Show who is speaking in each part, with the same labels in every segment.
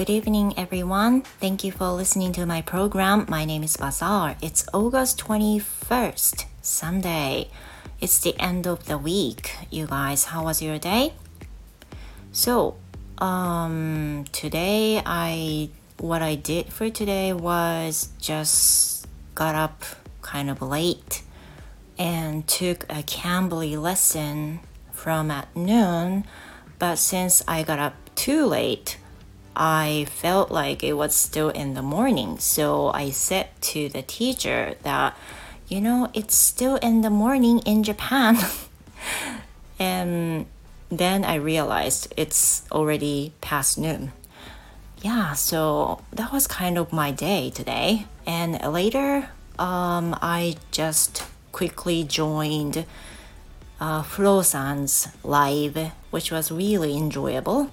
Speaker 1: Good evening, everyone. Thank you for listening to my program. My name is Bazaar. It's August 21st, Sunday. It's the end of the week. You guys, how was your day? So, um, today I what I did for today was just got up kind of late and took a Cambly lesson from at noon. But since I got up too late, I felt like it was still in the morning. So I said to the teacher that, you know, it's still in the morning in Japan. and then I realized it's already past noon. Yeah, so that was kind of my day today. And later, um, I just quickly joined uh, Flo-san's live, which was really enjoyable.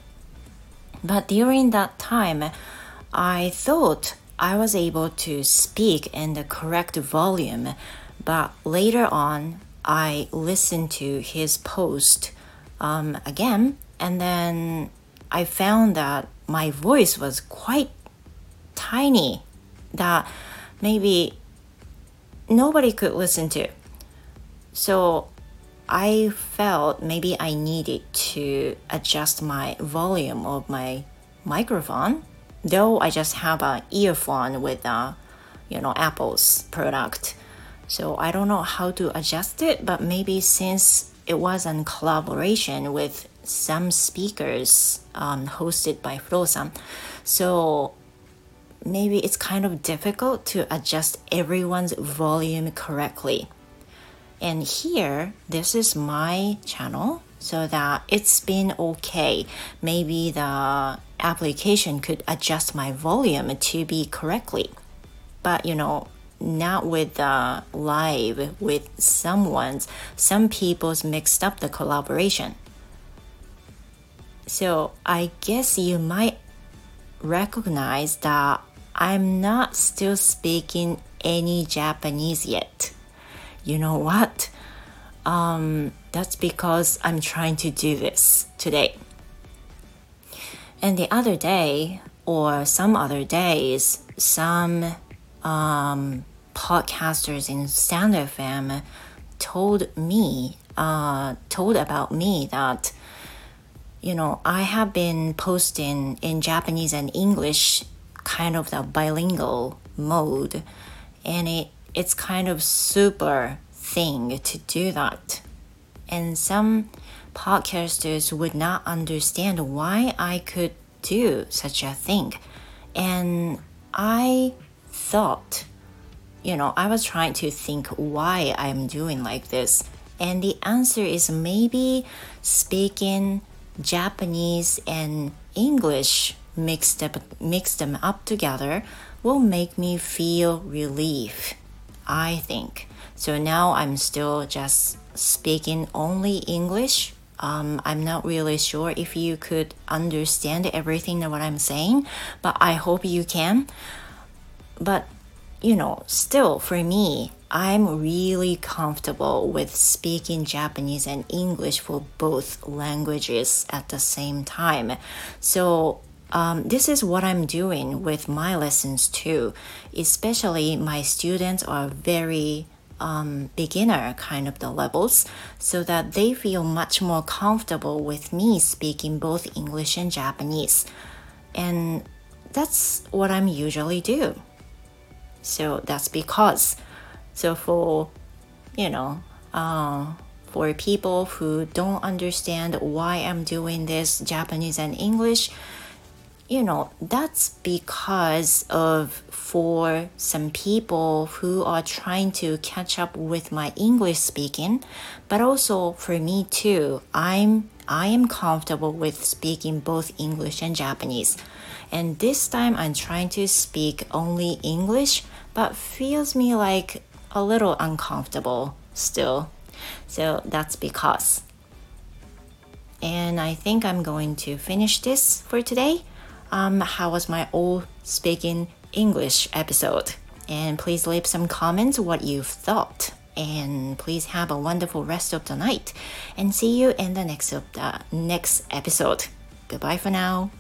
Speaker 1: But during that time, I thought I was able to speak in the correct volume, but later on, I listened to his post um, again, and then I found that my voice was quite tiny, that maybe nobody could listen to. So I felt maybe I needed to adjust my volume of my microphone, though I just have an earphone with a, you know, Apple's product. So I don't know how to adjust it, but maybe since it was in collaboration with some speakers um, hosted by Flo-san, so maybe it's kind of difficult to adjust everyone's volume correctly. And here, this is my channel so that it's been okay. Maybe the application could adjust my volume to be correctly. But you know, not with the live with someone's some people's mixed up the collaboration. So I guess you might recognize that I'm not still speaking any Japanese yet you know what? Um, that's because I'm trying to do this today. And the other day, or some other days, some um, podcasters in Stand FM told me, uh, told about me that, you know, I have been posting in Japanese and English, kind of the bilingual mode, and it it's kind of super thing to do that. And some podcasters would not understand why I could do such a thing. And I thought, you know, I was trying to think why I'm doing like this. And the answer is maybe speaking Japanese and English mixed up mix them up together will make me feel relief I think. So now I'm still just speaking only English. Um, I'm not really sure if you could understand everything that what I'm saying, but I hope you can. But you know, still for me, I'm really comfortable with speaking Japanese and English for both languages at the same time. So um, this is what I'm doing with my lessons too. Especially my students are very um, beginner kind of the levels, so that they feel much more comfortable with me speaking both English and Japanese. And that's what I'm usually do. So that's because. So for, you know, uh, for people who don't understand why I'm doing this Japanese and English, you know, that's because of for some people who are trying to catch up with my English speaking, but also for me too. I'm I am comfortable with speaking both English and Japanese. And this time I'm trying to speak only English, but feels me like a little uncomfortable still. So that's because. And I think I'm going to finish this for today um, how was my old speaking English episode? And please leave some comments what you've thought. And please have a wonderful rest of the night. And see you in the next of the next episode. Goodbye for now.